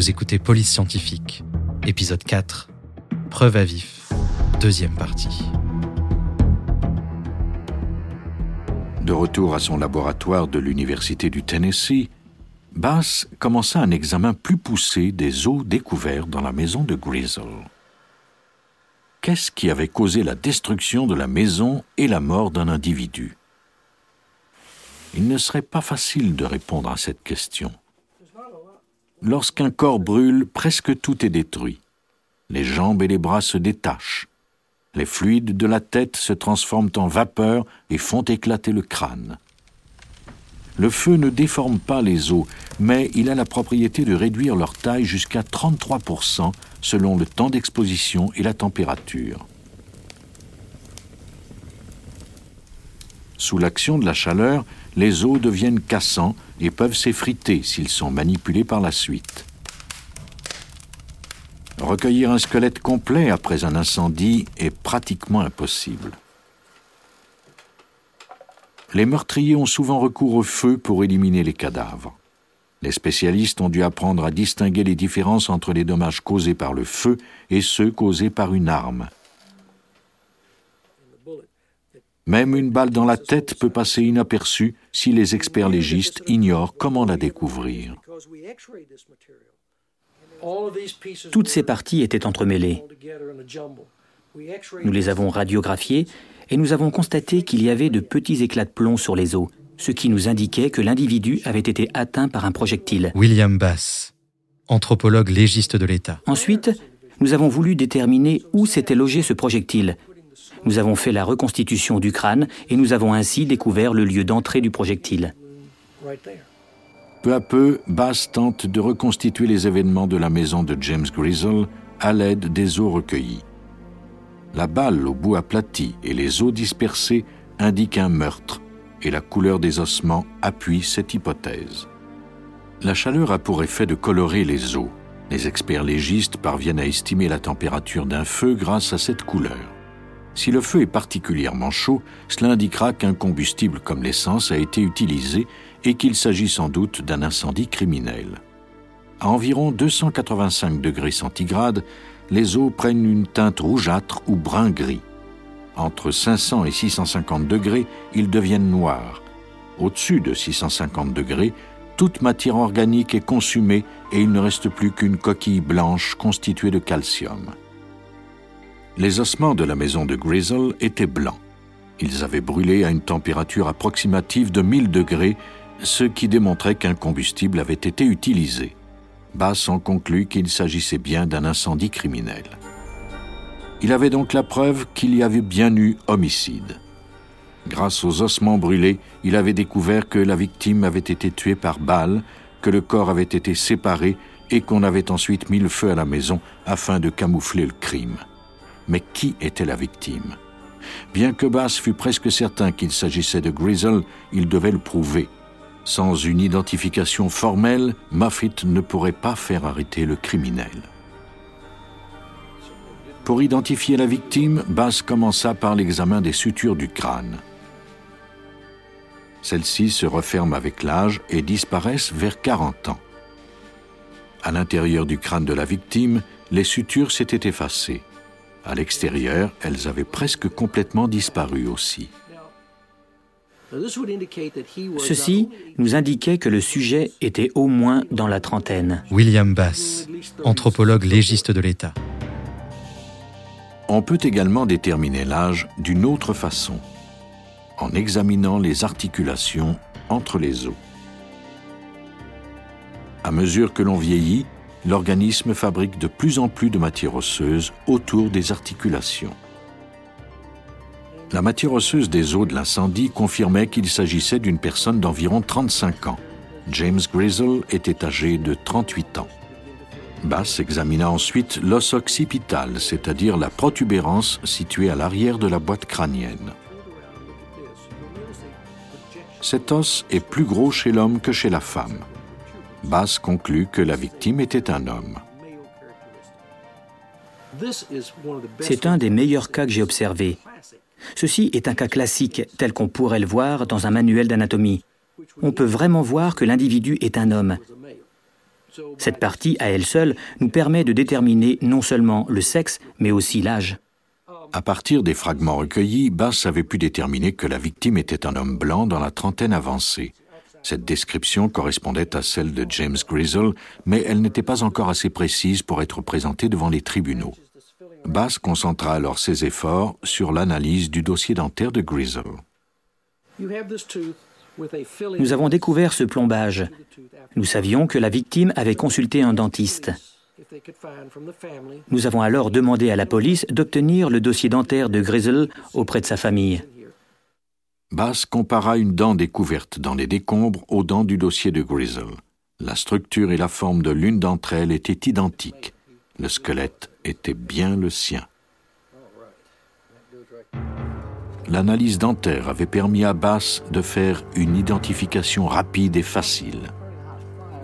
Vous écoutez Police Scientifique, épisode 4, Preuve à vif, deuxième partie. De retour à son laboratoire de l'Université du Tennessee, Bass commença un examen plus poussé des os découverts dans la maison de Grizzle. Qu'est-ce qui avait causé la destruction de la maison et la mort d'un individu? Il ne serait pas facile de répondre à cette question. Lorsqu'un corps brûle, presque tout est détruit. Les jambes et les bras se détachent. Les fluides de la tête se transforment en vapeur et font éclater le crâne. Le feu ne déforme pas les os, mais il a la propriété de réduire leur taille jusqu'à 33% selon le temps d'exposition et la température. Sous l'action de la chaleur, les os deviennent cassants et peuvent s'effriter s'ils sont manipulés par la suite. Recueillir un squelette complet après un incendie est pratiquement impossible. Les meurtriers ont souvent recours au feu pour éliminer les cadavres. Les spécialistes ont dû apprendre à distinguer les différences entre les dommages causés par le feu et ceux causés par une arme. Même une balle dans la tête peut passer inaperçue si les experts légistes ignorent comment la découvrir. Toutes ces parties étaient entremêlées. Nous les avons radiographiées et nous avons constaté qu'il y avait de petits éclats de plomb sur les os, ce qui nous indiquait que l'individu avait été atteint par un projectile. William Bass, anthropologue légiste de l'État. Ensuite, nous avons voulu déterminer où s'était logé ce projectile, nous avons fait la reconstitution du crâne et nous avons ainsi découvert le lieu d'entrée du projectile. Peu à peu, Bass tente de reconstituer les événements de la maison de James Grizzle à l'aide des os recueillis. La balle au bout aplati et les os dispersés indiquent un meurtre et la couleur des ossements appuie cette hypothèse. La chaleur a pour effet de colorer les os. Les experts légistes parviennent à estimer la température d'un feu grâce à cette couleur. Si le feu est particulièrement chaud, cela indiquera qu'un combustible comme l'essence a été utilisé et qu'il s'agit sans doute d'un incendie criminel. À environ 285 degrés centigrades, les eaux prennent une teinte rougeâtre ou brun-gris. Entre 500 et 650 degrés, ils deviennent noirs. Au-dessus de 650 degrés, toute matière organique est consumée et il ne reste plus qu'une coquille blanche constituée de calcium. Les ossements de la maison de Grizzle étaient blancs. Ils avaient brûlé à une température approximative de 1000 degrés, ce qui démontrait qu'un combustible avait été utilisé. Bass en conclut qu'il s'agissait bien d'un incendie criminel. Il avait donc la preuve qu'il y avait bien eu homicide. Grâce aux ossements brûlés, il avait découvert que la victime avait été tuée par balle, que le corps avait été séparé et qu'on avait ensuite mis le feu à la maison afin de camoufler le crime. Mais qui était la victime? Bien que Bass fût presque certain qu'il s'agissait de Grizzle, il devait le prouver. Sans une identification formelle, Moffitt ne pourrait pas faire arrêter le criminel. Pour identifier la victime, Bass commença par l'examen des sutures du crâne. Celles-ci se referment avec l'âge et disparaissent vers 40 ans. À l'intérieur du crâne de la victime, les sutures s'étaient effacées. À l'extérieur, elles avaient presque complètement disparu aussi. Ceci nous indiquait que le sujet était au moins dans la trentaine. William Bass, anthropologue légiste de l'État. On peut également déterminer l'âge d'une autre façon, en examinant les articulations entre les os. À mesure que l'on vieillit, l'organisme fabrique de plus en plus de matière osseuse autour des articulations. La matière osseuse des os de l'incendie confirmait qu'il s'agissait d'une personne d'environ 35 ans. James Grizzle était âgé de 38 ans. Bass examina ensuite l'os occipital, c'est-à-dire la protubérance située à l'arrière de la boîte crânienne. Cet os est plus gros chez l'homme que chez la femme. Bass conclut que la victime était un homme. C'est un des meilleurs cas que j'ai observés. Ceci est un cas classique tel qu'on pourrait le voir dans un manuel d'anatomie. On peut vraiment voir que l'individu est un homme. Cette partie, à elle seule, nous permet de déterminer non seulement le sexe, mais aussi l'âge. À partir des fragments recueillis, Bass avait pu déterminer que la victime était un homme blanc dans la trentaine avancée. Cette description correspondait à celle de James Grizzle, mais elle n'était pas encore assez précise pour être présentée devant les tribunaux. Bass concentra alors ses efforts sur l'analyse du dossier dentaire de Grizzle. Nous avons découvert ce plombage. Nous savions que la victime avait consulté un dentiste. Nous avons alors demandé à la police d'obtenir le dossier dentaire de Grizzle auprès de sa famille. Bass compara une dent découverte dans les décombres aux dents du dossier de Grizzle. La structure et la forme de l'une d'entre elles étaient identiques. Le squelette était bien le sien. L'analyse dentaire avait permis à Bass de faire une identification rapide et facile.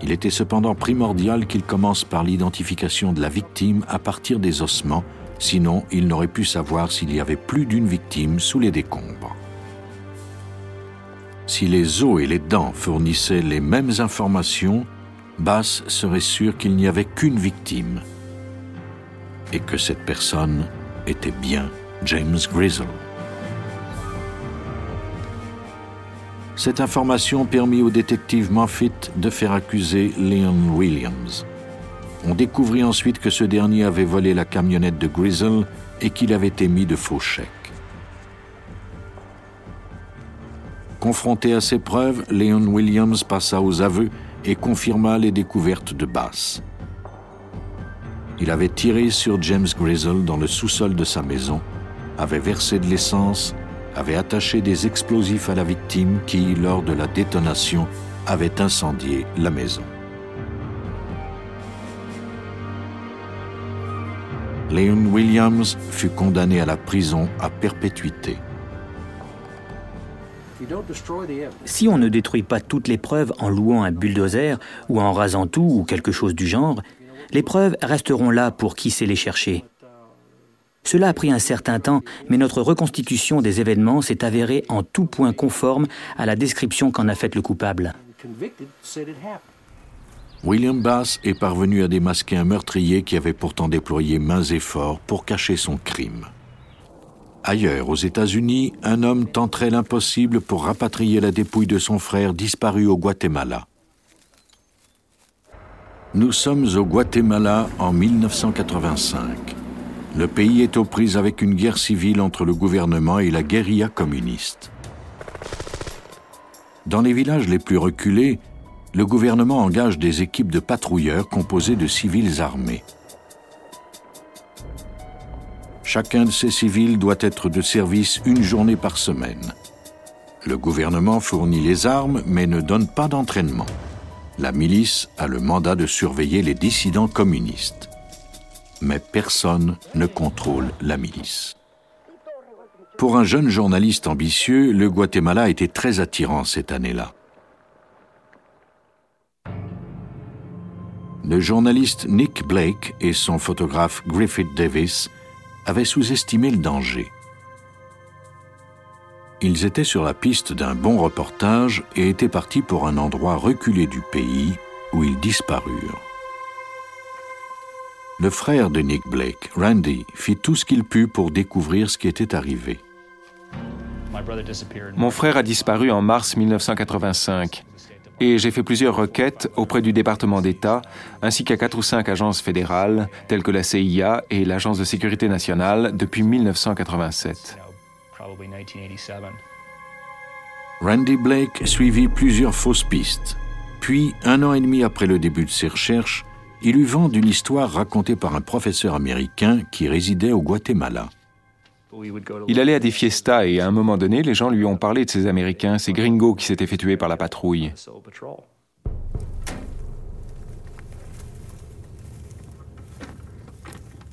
Il était cependant primordial qu'il commence par l'identification de la victime à partir des ossements, sinon il n'aurait pu savoir s'il y avait plus d'une victime sous les décombres. Si les os et les dents fournissaient les mêmes informations, Bass serait sûr qu'il n'y avait qu'une victime et que cette personne était bien James Grizzle. Cette information permit au détective Moffitt de faire accuser Leon Williams. On découvrit ensuite que ce dernier avait volé la camionnette de Grizzle et qu'il avait émis de faux chèques. Confronté à ces preuves, Leon Williams passa aux aveux et confirma les découvertes de Bass. Il avait tiré sur James Grizzle dans le sous-sol de sa maison, avait versé de l'essence avait attaché des explosifs à la victime qui, lors de la détonation, avait incendié la maison. Leon Williams fut condamné à la prison à perpétuité. Si on ne détruit pas toutes les preuves en louant un bulldozer ou en rasant tout ou quelque chose du genre, les preuves resteront là pour qui sait les chercher. Cela a pris un certain temps, mais notre reconstitution des événements s'est avérée en tout point conforme à la description qu'en a faite le coupable. William Bass est parvenu à démasquer un meurtrier qui avait pourtant déployé mains efforts pour cacher son crime. Ailleurs, aux États-Unis, un homme tenterait l'impossible pour rapatrier la dépouille de son frère disparu au Guatemala. Nous sommes au Guatemala en 1985 le pays est aux prises avec une guerre civile entre le gouvernement et la guérilla communiste. Dans les villages les plus reculés, le gouvernement engage des équipes de patrouilleurs composées de civils armés. Chacun de ces civils doit être de service une journée par semaine. Le gouvernement fournit les armes mais ne donne pas d'entraînement. La milice a le mandat de surveiller les dissidents communistes mais personne ne contrôle la milice. Pour un jeune journaliste ambitieux, le Guatemala était très attirant cette année-là. Le journaliste Nick Blake et son photographe Griffith Davis avaient sous-estimé le danger. Ils étaient sur la piste d'un bon reportage et étaient partis pour un endroit reculé du pays où ils disparurent. Le frère de Nick Blake, Randy, fit tout ce qu'il put pour découvrir ce qui était arrivé. Mon frère a disparu en mars 1985 et j'ai fait plusieurs requêtes auprès du département d'État ainsi qu'à quatre ou cinq agences fédérales telles que la CIA et l'Agence de sécurité nationale depuis 1987. Randy Blake suivit plusieurs fausses pistes. Puis, un an et demi après le début de ses recherches, il eut vent d'une histoire racontée par un professeur américain qui résidait au Guatemala. Il allait à des fiestas et à un moment donné, les gens lui ont parlé de ces Américains, ces gringos qui s'étaient fait tuer par la patrouille.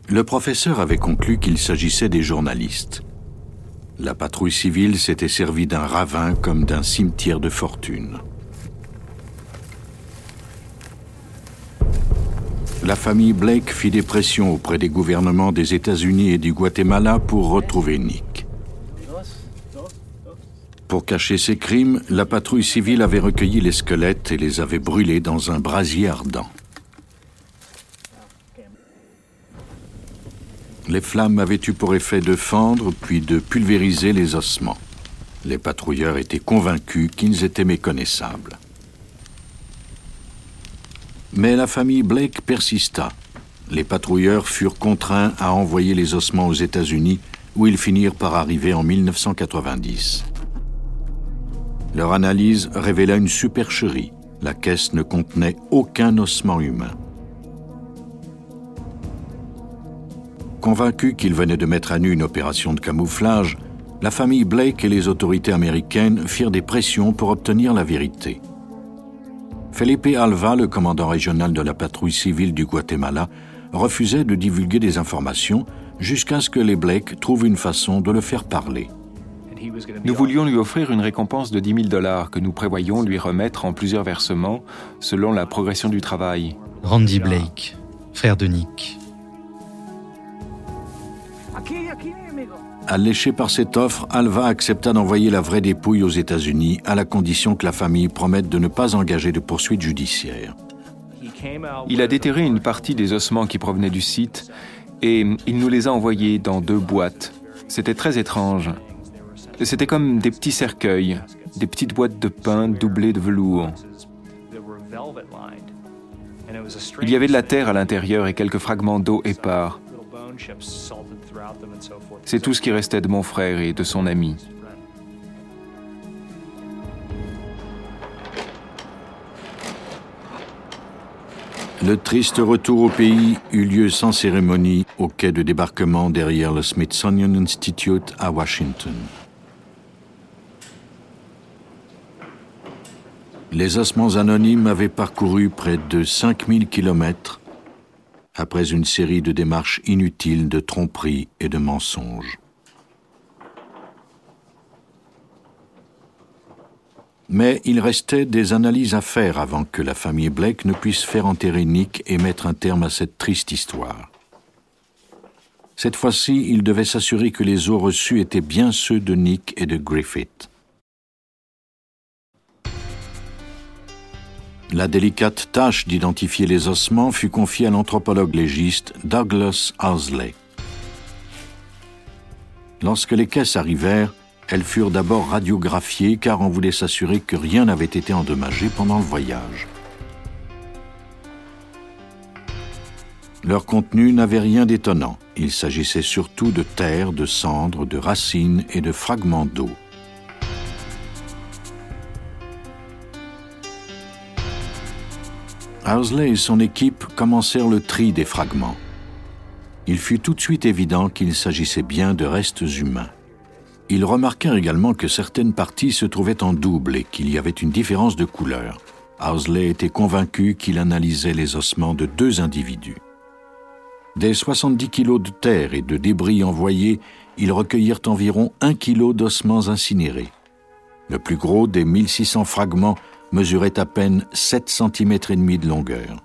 Le professeur avait conclu qu'il s'agissait des journalistes. La patrouille civile s'était servie d'un ravin comme d'un cimetière de fortune. la famille Blake fit des pressions auprès des gouvernements des États-Unis et du Guatemala pour retrouver Nick. Pour cacher ses crimes, la patrouille civile avait recueilli les squelettes et les avait brûlés dans un brasier ardent. Les flammes avaient eu pour effet de fendre puis de pulvériser les ossements. Les patrouilleurs étaient convaincus qu'ils étaient méconnaissables. Mais la famille Blake persista. Les patrouilleurs furent contraints à envoyer les ossements aux États-Unis, où ils finirent par arriver en 1990. Leur analyse révéla une supercherie. La caisse ne contenait aucun ossement humain. Convaincus qu'ils venaient de mettre à nu une opération de camouflage, la famille Blake et les autorités américaines firent des pressions pour obtenir la vérité. Felipe Alva, le commandant régional de la patrouille civile du Guatemala, refusait de divulguer des informations jusqu'à ce que les Blake trouvent une façon de le faire parler. Nous voulions lui offrir une récompense de 10 000 dollars que nous prévoyions lui remettre en plusieurs versements selon la progression du travail. Randy Blake, frère de Nick. Alléché par cette offre, Alva accepta d'envoyer la vraie dépouille aux États-Unis à la condition que la famille promette de ne pas engager de poursuites judiciaires. Il a déterré une partie des ossements qui provenaient du site et il nous les a envoyés dans deux boîtes. C'était très étrange. C'était comme des petits cercueils, des petites boîtes de pain doublées de velours. Il y avait de la terre à l'intérieur et quelques fragments d'eau épars. C'est tout ce qui restait de mon frère et de son ami. Le triste retour au pays eut lieu sans cérémonie au quai de débarquement derrière le Smithsonian Institute à Washington. Les ossements anonymes avaient parcouru près de 5000 kilomètres après une série de démarches inutiles de tromperies et de mensonges. Mais il restait des analyses à faire avant que la famille Blake ne puisse faire enterrer Nick et mettre un terme à cette triste histoire. Cette fois-ci, il devait s'assurer que les os reçus étaient bien ceux de Nick et de Griffith. La délicate tâche d'identifier les ossements fut confiée à l'anthropologue légiste Douglas Housley. Lorsque les caisses arrivèrent, elles furent d'abord radiographiées car on voulait s'assurer que rien n'avait été endommagé pendant le voyage. Leur contenu n'avait rien d'étonnant. Il s'agissait surtout de terre, de cendres, de racines et de fragments d'eau. Housley et son équipe commencèrent le tri des fragments. Il fut tout de suite évident qu'il s'agissait bien de restes humains. Ils remarquèrent également que certaines parties se trouvaient en double et qu'il y avait une différence de couleur. Housley était convaincu qu'il analysait les ossements de deux individus. Des 70 kilos de terre et de débris envoyés, ils recueillirent environ un kilo d'ossements incinérés. Le plus gros des 1600 fragments mesurait à peine 7 cm et demi de longueur.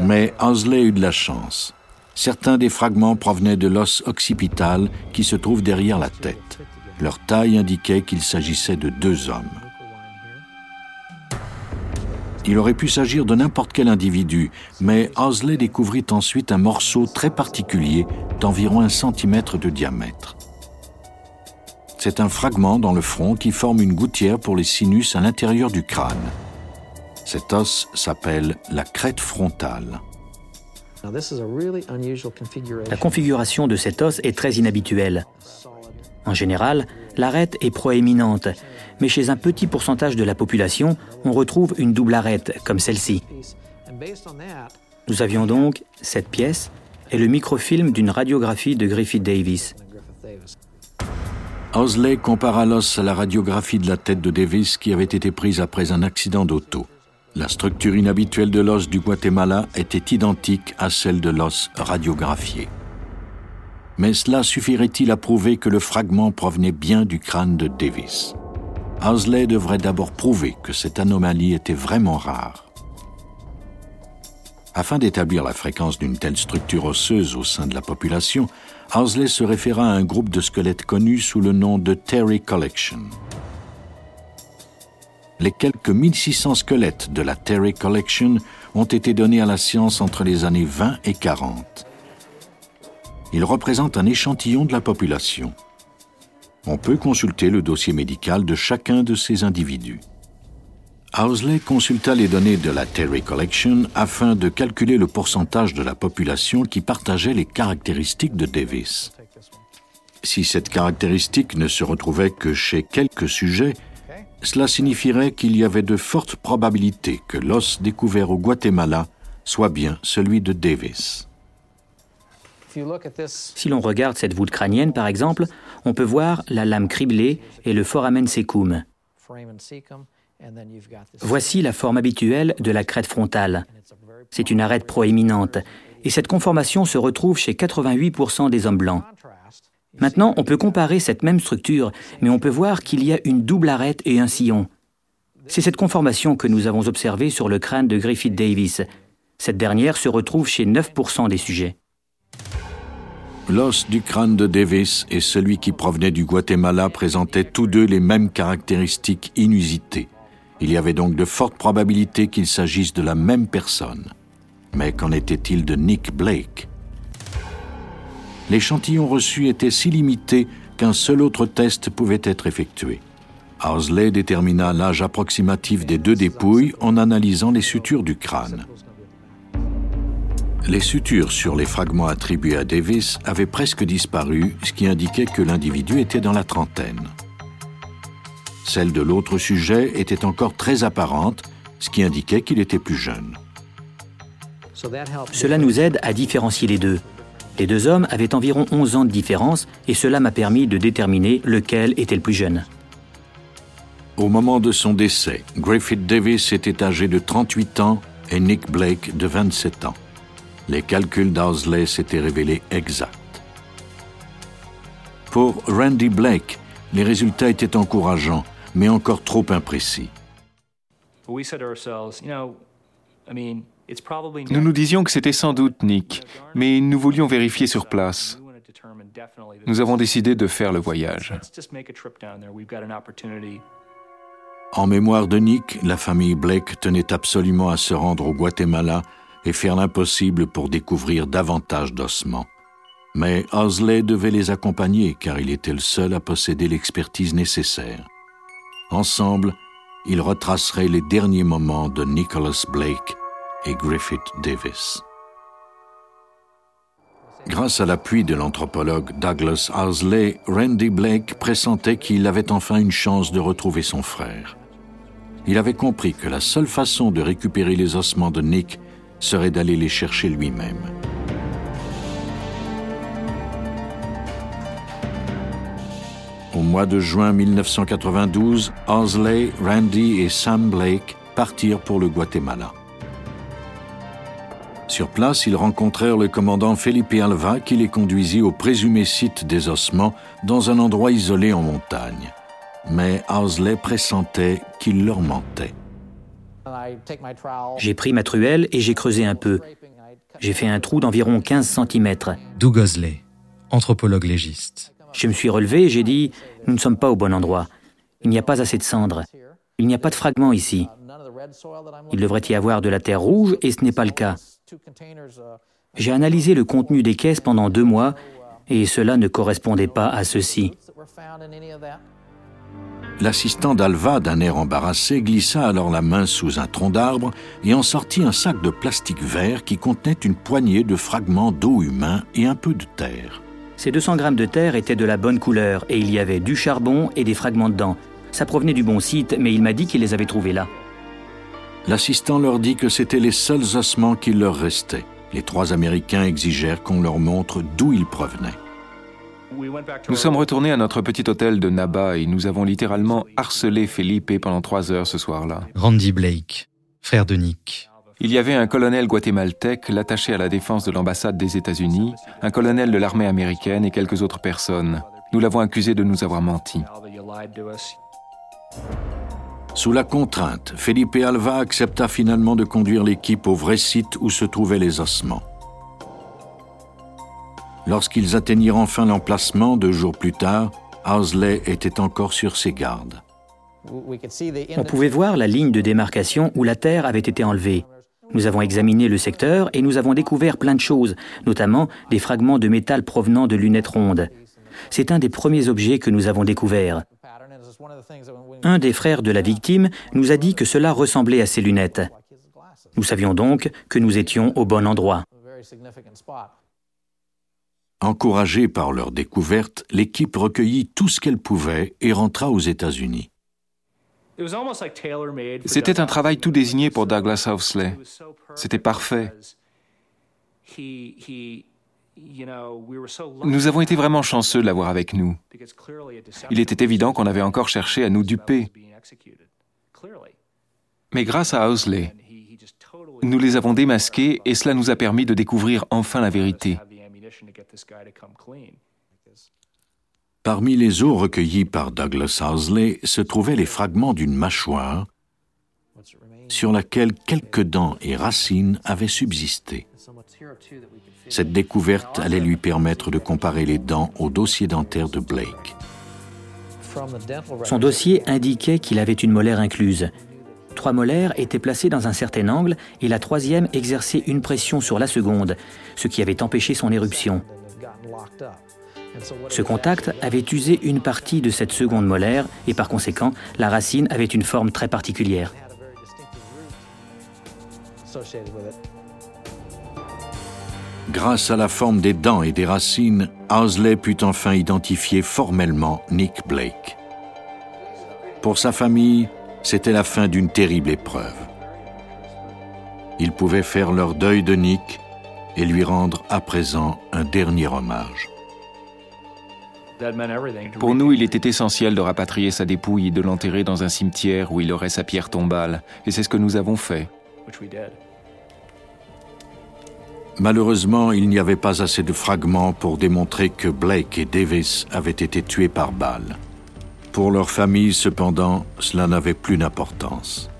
Mais Housley eut de la chance. Certains des fragments provenaient de l'os occipital qui se trouve derrière la tête. Leur taille indiquait qu'il s'agissait de deux hommes. Il aurait pu s'agir de n'importe quel individu, mais Housley découvrit ensuite un morceau très particulier d'environ un centimètre de diamètre. C'est un fragment dans le front qui forme une gouttière pour les sinus à l'intérieur du crâne. Cet os s'appelle la crête frontale. La configuration de cet os est très inhabituelle. En général, l'arête est proéminente, mais chez un petit pourcentage de la population, on retrouve une double arête comme celle-ci. Nous avions donc cette pièce et le microfilm d'une radiographie de Griffith Davis. Housley compara l'os à la radiographie de la tête de Davis qui avait été prise après un accident d'auto. La structure inhabituelle de l'os du Guatemala était identique à celle de l'os radiographié. Mais cela suffirait-il à prouver que le fragment provenait bien du crâne de Davis? Housley devrait d'abord prouver que cette anomalie était vraiment rare. Afin d'établir la fréquence d'une telle structure osseuse au sein de la population, Housley se référa à un groupe de squelettes connus sous le nom de Terry Collection. Les quelques 1600 squelettes de la Terry Collection ont été donnés à la science entre les années 20 et 40. Ils représentent un échantillon de la population. On peut consulter le dossier médical de chacun de ces individus. Housley consulta les données de la Terry Collection afin de calculer le pourcentage de la population qui partageait les caractéristiques de Davis. Si cette caractéristique ne se retrouvait que chez quelques sujets, cela signifierait qu'il y avait de fortes probabilités que l'os découvert au Guatemala soit bien celui de Davis. Si l'on regarde cette voûte crânienne, par exemple, on peut voir la lame criblée et le foramen secum. Voici la forme habituelle de la crête frontale. C'est une arête proéminente, et cette conformation se retrouve chez 88% des hommes blancs. Maintenant, on peut comparer cette même structure, mais on peut voir qu'il y a une double arête et un sillon. C'est cette conformation que nous avons observée sur le crâne de Griffith Davis. Cette dernière se retrouve chez 9% des sujets. L'os du crâne de Davis et celui qui provenait du Guatemala présentaient tous deux les mêmes caractéristiques inusitées. Il y avait donc de fortes probabilités qu'il s'agisse de la même personne. Mais qu'en était-il de Nick Blake? L'échantillon reçu était si limité qu'un seul autre test pouvait être effectué. Housley détermina l'âge approximatif des deux dépouilles en analysant les sutures du crâne. Les sutures sur les fragments attribués à Davis avaient presque disparu, ce qui indiquait que l'individu était dans la trentaine. Celle de l'autre sujet était encore très apparente, ce qui indiquait qu'il était plus jeune. Cela nous aide à différencier les deux. Les deux hommes avaient environ 11 ans de différence et cela m'a permis de déterminer lequel était le plus jeune. Au moment de son décès, Griffith Davis était âgé de 38 ans et Nick Blake de 27 ans. Les calculs d'Ousley s'étaient révélés exacts. Pour Randy Blake, les résultats étaient encourageants, mais encore trop imprécis. Nous nous disions que c'était sans doute Nick, mais nous voulions vérifier sur place. Nous avons décidé de faire le voyage. En mémoire de Nick, la famille Blake tenait absolument à se rendre au Guatemala et faire l'impossible pour découvrir davantage d'ossements. Mais Osley devait les accompagner car il était le seul à posséder l'expertise nécessaire. Ensemble, ils retraceraient les derniers moments de Nicholas Blake et Griffith Davis. Grâce à l'appui de l'anthropologue Douglas Owsley, Randy Blake pressentait qu'il avait enfin une chance de retrouver son frère. Il avait compris que la seule façon de récupérer les ossements de Nick serait d'aller les chercher lui-même. Au mois de juin 1992, Owsley, Randy et Sam Blake partirent pour le Guatemala. Sur place, ils rencontrèrent le commandant Felipe Alva qui les conduisit au présumé site des ossements dans un endroit isolé en montagne. Mais Owsley pressentait qu'il leur mentait. J'ai pris ma truelle et j'ai creusé un peu. J'ai fait un trou d'environ 15 cm. Doug Osley, anthropologue légiste. Je me suis relevé et j'ai dit Nous ne sommes pas au bon endroit. Il n'y a pas assez de cendres. Il n'y a pas de fragments ici. Il devrait y avoir de la terre rouge et ce n'est pas le cas. J'ai analysé le contenu des caisses pendant deux mois et cela ne correspondait pas à ceci. L'assistant d'Alva, d'un air embarrassé, glissa alors la main sous un tronc d'arbre et en sortit un sac de plastique vert qui contenait une poignée de fragments d'eau humain et un peu de terre. Ces 200 grammes de terre étaient de la bonne couleur et il y avait du charbon et des fragments dedans. Ça provenait du bon site, mais il m'a dit qu'il les avait trouvés là. L'assistant leur dit que c'étaient les seuls ossements qui leur restaient. Les trois Américains exigèrent qu'on leur montre d'où ils provenaient. Nous sommes retournés à notre petit hôtel de Naba et nous avons littéralement harcelé Felipe pendant trois heures ce soir-là. Randy Blake, frère de Nick. Il y avait un colonel guatémaltèque, l'attaché à la défense de l'ambassade des États-Unis, un colonel de l'armée américaine et quelques autres personnes. Nous l'avons accusé de nous avoir menti. Sous la contrainte, Felipe Alva accepta finalement de conduire l'équipe au vrai site où se trouvaient les ossements. Lorsqu'ils atteignirent enfin l'emplacement deux jours plus tard, Housley était encore sur ses gardes. On pouvait voir la ligne de démarcation où la terre avait été enlevée. Nous avons examiné le secteur et nous avons découvert plein de choses, notamment des fragments de métal provenant de lunettes rondes. C'est un des premiers objets que nous avons découverts. Un des frères de la victime nous a dit que cela ressemblait à ses lunettes. Nous savions donc que nous étions au bon endroit. Encouragée par leur découverte, l'équipe recueillit tout ce qu'elle pouvait et rentra aux États-Unis. C'était un travail tout désigné pour Douglas Housley. C'était parfait. Nous avons été vraiment chanceux de l'avoir avec nous. Il était évident qu'on avait encore cherché à nous duper. Mais grâce à Housley, nous les avons démasqués et cela nous a permis de découvrir enfin la vérité. Parmi les os recueillis par Douglas Housley se trouvaient les fragments d'une mâchoire sur laquelle quelques dents et racines avaient subsisté. Cette découverte allait lui permettre de comparer les dents au dossier dentaire de Blake. Son dossier indiquait qu'il avait une molaire incluse. Trois molaires étaient placées dans un certain angle et la troisième exerçait une pression sur la seconde, ce qui avait empêché son éruption. Ce contact avait usé une partie de cette seconde molaire et par conséquent, la racine avait une forme très particulière. Grâce à la forme des dents et des racines, Housley put enfin identifier formellement Nick Blake. Pour sa famille, c'était la fin d'une terrible épreuve. Ils pouvaient faire leur deuil de Nick et lui rendre à présent un dernier hommage. Pour nous, il était essentiel de rapatrier sa dépouille et de l'enterrer dans un cimetière où il aurait sa pierre tombale, et c'est ce que nous avons fait. Malheureusement, il n'y avait pas assez de fragments pour démontrer que Blake et Davis avaient été tués par balle. Pour leur famille, cependant, cela n'avait plus d'importance.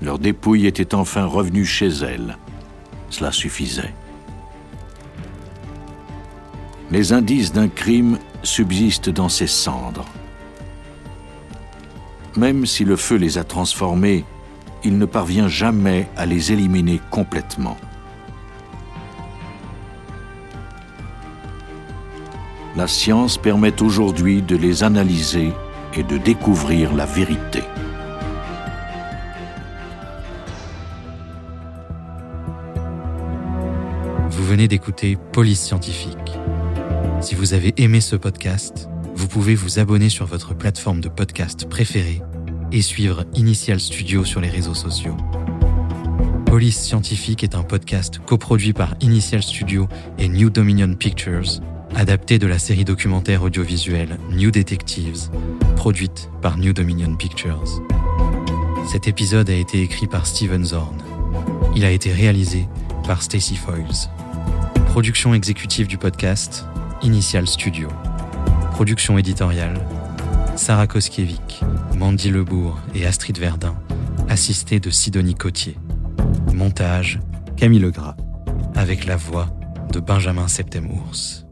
Leur dépouille était enfin revenue chez elles. Cela suffisait. Les indices d'un crime subsistent dans ces cendres. Même si le feu les a transformés, il ne parvient jamais à les éliminer complètement. La science permet aujourd'hui de les analyser et de découvrir la vérité. Vous venez d'écouter Police Scientifique. Si vous avez aimé ce podcast, vous pouvez vous abonner sur votre plateforme de podcast préférée et suivre Initial Studio sur les réseaux sociaux. Police Scientifique est un podcast coproduit par Initial Studio et New Dominion Pictures, adapté de la série documentaire audiovisuelle New Detectives, produite par New Dominion Pictures. Cet épisode a été écrit par Steven Zorn. Il a été réalisé par Stacy Foyles. Production exécutive du podcast, Initial Studio. Production éditoriale, Sarah Koskiewicz, Mandy Lebourg et Astrid Verdun, assistée de Sidonie Cotier. Montage, Camille Legras, avec la voix de Benjamin Septemours.